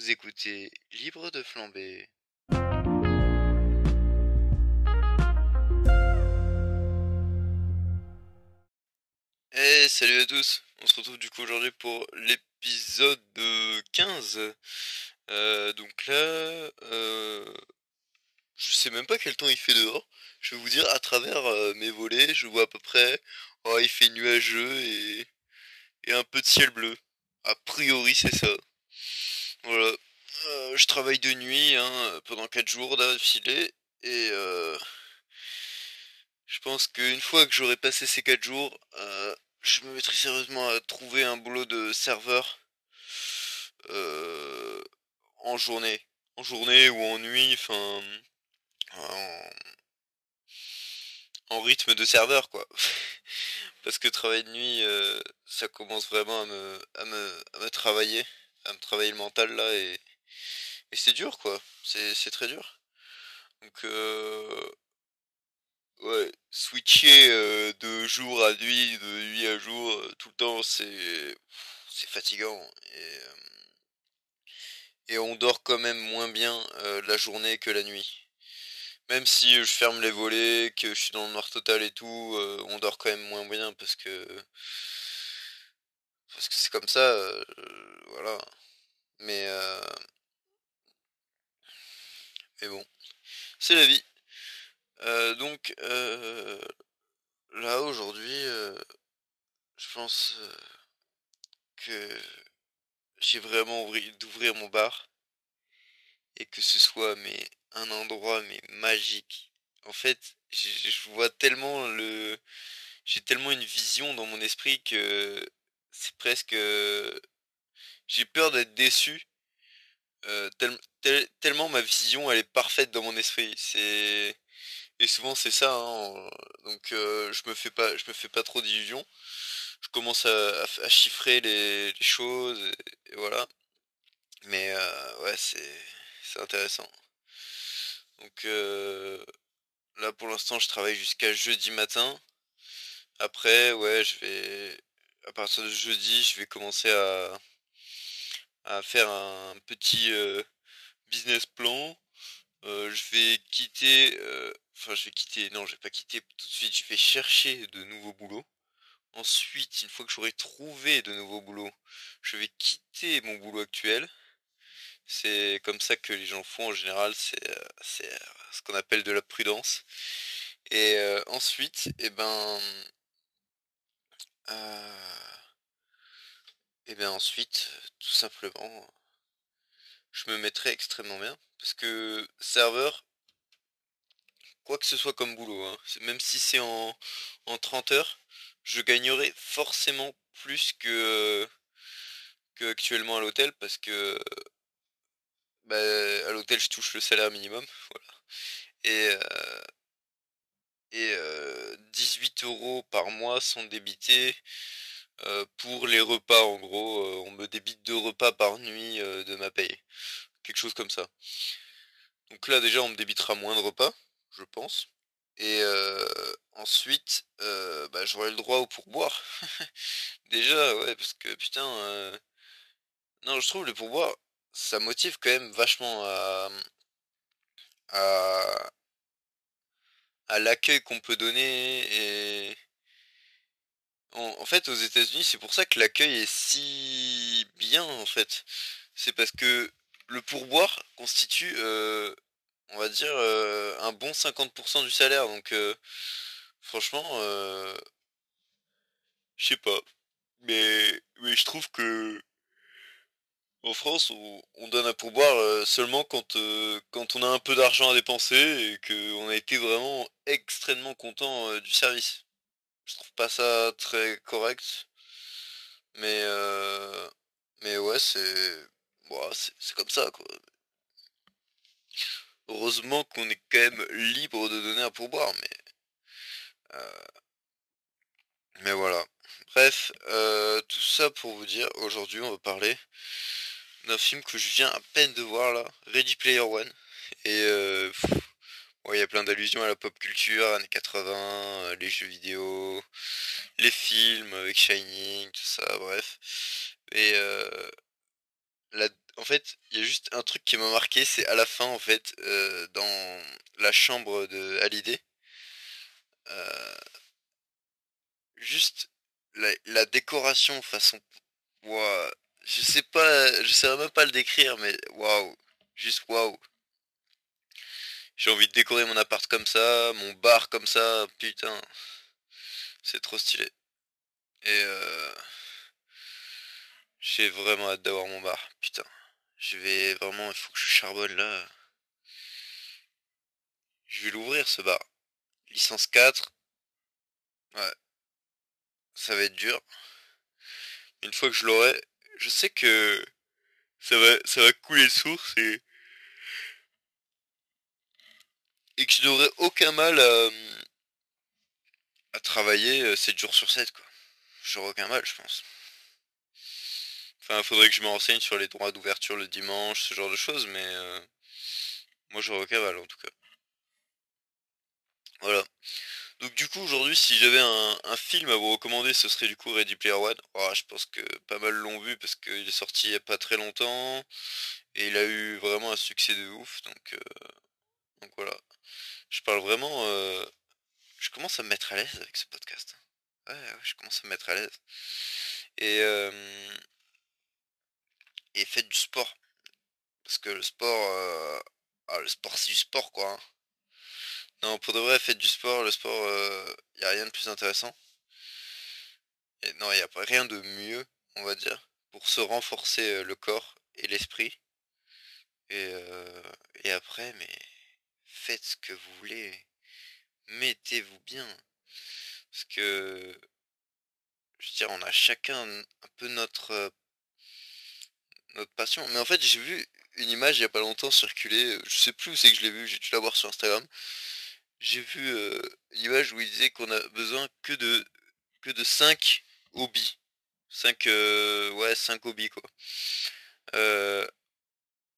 Vous écoutez Libre de flamber. Et salut à tous, on se retrouve du coup aujourd'hui pour l'épisode 15. Euh, donc là, euh, je sais même pas quel temps il fait dehors. Je vais vous dire, à travers euh, mes volets, je vois à peu près, oh, il fait nuageux et, et un peu de ciel bleu. A priori, c'est ça. Voilà. Euh, je travaille de nuit hein, pendant 4 jours d'affilée et euh, je pense qu'une fois que j'aurai passé ces 4 jours, euh, je me mettrai sérieusement à trouver un boulot de serveur euh, en journée. En journée ou en nuit, enfin en, en rythme de serveur quoi. Parce que travailler de nuit, euh, ça commence vraiment à me, à me, à me travailler, à me travailler le mental là et, c'est dur quoi. C'est, très dur. Donc euh, ouais, switcher euh, de jour à nuit, de nuit à jour, euh, tout le temps, c'est c'est fatigant et, euh, et on dort quand même moins bien la journée que la nuit. Même si je ferme les volets, que je suis dans le noir total et tout, on dort quand même moins bien parce que parce que c'est comme ça, euh, voilà. Mais euh, mais bon, c'est la vie. Euh, donc euh, là aujourd'hui, euh, je pense que j'ai vraiment envie d'ouvrir mon bar et que ce soit mais un endroit mais magique. En fait, je vois tellement le j'ai tellement une vision dans mon esprit que c'est presque j'ai peur d'être déçu tel- tel- tellement ma vision elle est parfaite dans mon esprit. Et souvent c'est ça hein, donc je me fais pas je me fais pas trop d'illusions. Je commence à, chiffrer les, choses et, voilà. Mais ouais, c'est c'est intéressant. Donc là pour l'instant, je travaille jusqu'à jeudi matin. Après, ouais, je vais à partir de jeudi, je vais commencer à faire un petit euh, business plan. Euh, je vais quitter, euh, enfin je vais quitter, non, je vais pas quitter tout de suite, je vais chercher de nouveaux boulots. Ensuite, une fois que j'aurai trouvé de nouveaux boulots, je vais quitter mon boulot actuel. C'est comme ça que les gens font en général, c'est ce qu'on appelle de la prudence. Et ensuite, eh ben, euh, eh ben ensuite, tout simplement, je me mettrai extrêmement bien. Parce que serveur, quoi que ce soit comme boulot, hein, même si c'est en, en 30 heures, je gagnerai forcément plus que, euh, que actuellement à l'hôtel parce que bah, à l'hôtel je touche le salaire minimum. Et, euh, et euh, 18 euros par mois sont débités euh, pour les repas en gros. euh, on me débite deux repas par nuit euh, de ma paye. Quelque chose comme ça. Donc là déjà on me débitera moins de repas, je pense. Et euh, ensuite, euh, bah, j'aurai le droit au pourboire. Déjà, ouais, parce que putain, euh, non, je trouve le pourboire, ça motive quand même vachement à, à l'accueil qu'on peut donner. Et en, fait, aux États-Unis, c'est pour ça que l'accueil est si bien, en fait. C'est parce que le pourboire constitue, euh, on va dire, euh, un bon 50% du salaire. Donc, euh, franchement, euh, je sais pas. Mais, mais je trouve que en France, on, on donne un pourboire seulement quand, quand on a un peu d'argent à dépenser et qu'on a été vraiment extrêmement content du service. Je trouve pas ça très correct, mais mais ouais, c'est bon, c'est comme ça quoi. Heureusement qu'on est quand même libre de donner un pourboire, mais mais voilà. Bref, euh, tout ça pour vous dire, aujourd'hui on va parler d'un film que je viens à peine de voir là, Ready Player One. Et euh, ouais, il y a plein d'allusions à la pop culture, années 80, euh, les jeux vidéo, les films avec Shining, tout ça, bref. Et euh, la, en fait, il y a juste un truc qui m'a marqué, c'est à la fin, en fait, euh, dans la chambre de Hallyday. Euh, juste la, la décoration façon. Ouah, je sais pas, je sais même pas le décrire, mais waouh, juste waouh. J'ai envie de décorer mon appart comme ça, mon bar comme ça, putain. C'est trop stylé. Et euh, j'ai vraiment hâte d'avoir mon bar, putain. Je vais vraiment, il faut que je charbonne là. Je vais l'ouvrir ce bar. Licence 4. Ouais. Ça va être dur. Une fois que je l'aurai, je sais que ça va, ça va couler de source et, et que je n'aurai aucun mal à, travailler 7 jours sur 7 quoi. J'aurai aucun mal je pense. Enfin, faudrait que je me renseigne sur les droits d'ouverture le dimanche, ce genre de choses, mais euh, moi j'aurais aucun mal en tout cas. Voilà. Donc du coup aujourd'hui si j'avais un, film à vous recommander ce serait du coup Ready Player One. Oh, je pense que pas mal l'ont vu parce qu'il est sorti il y a pas très longtemps et il a eu vraiment un succès de ouf donc, euh, donc voilà. Je parle vraiment euh, je commence à me mettre à l'aise avec ce podcast. Ouais, ouais, je commence à me mettre à l'aise. Et euh, et faites du sport. Parce que le sport ah, le sport c'est du sport quoi. hein. Non, pour de vrai, faites du sport. Le sport, il n'y a rien de plus intéressant. Et non, il n'y a rien de mieux, on va dire, pour se renforcer euh, le corps et l'esprit. Et, euh, et après, mais faites ce que vous voulez. Mettez-vous bien. Parce que, je veux dire, on a chacun un peu notre, euh, notre passion. Mais en fait, j'ai vu une image il n'y a pas longtemps circuler. Je sais plus où c'est que je l'ai vu, j'ai dû la voir sur Instagram. J'ai vu euh, une image où il disait qu'on a besoin que de que de 5 hobbies. 5 euh, ouais, 5 hobbies quoi. Euh,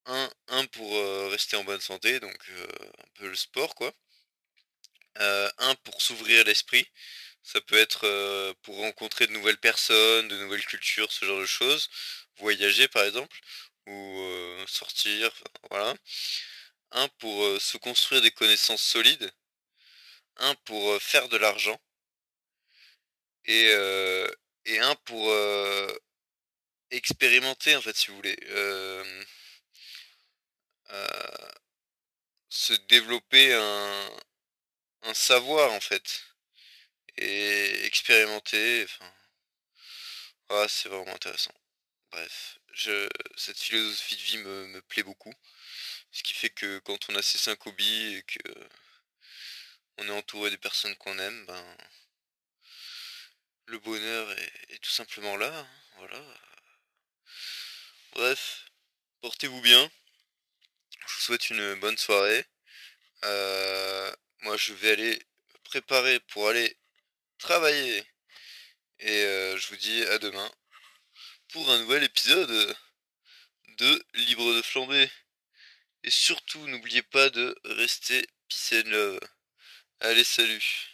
un, pour rester en bonne santé, donc un peu le sport quoi. Un pour s'ouvrir l'esprit. Ça peut être pour rencontrer de nouvelles personnes, de nouvelles cultures, ce genre de choses. Voyager par exemple, ou sortir, voilà. Un pour se construire des connaissances solides un pour faire de l'argent et, et un pour expérimenter en fait si vous voulez se développer un, savoir en fait et expérimenter enfin ah, c'est vraiment intéressant bref je cette philosophie de vie me, plaît beaucoup ce qui fait que quand on a ces cinq hobbies et que on est entouré des personnes qu'on aime, ben le bonheur est, est tout simplement là. hein, Voilà. Bref, portez-vous bien. Souhaite une bonne soirée. Euh, moi, je vais aller préparer pour aller travailler. Et euh, je vous dis à demain pour un nouvel épisode de Libre de flamber. Et surtout, n'oubliez pas de rester peace and love. Allez, salut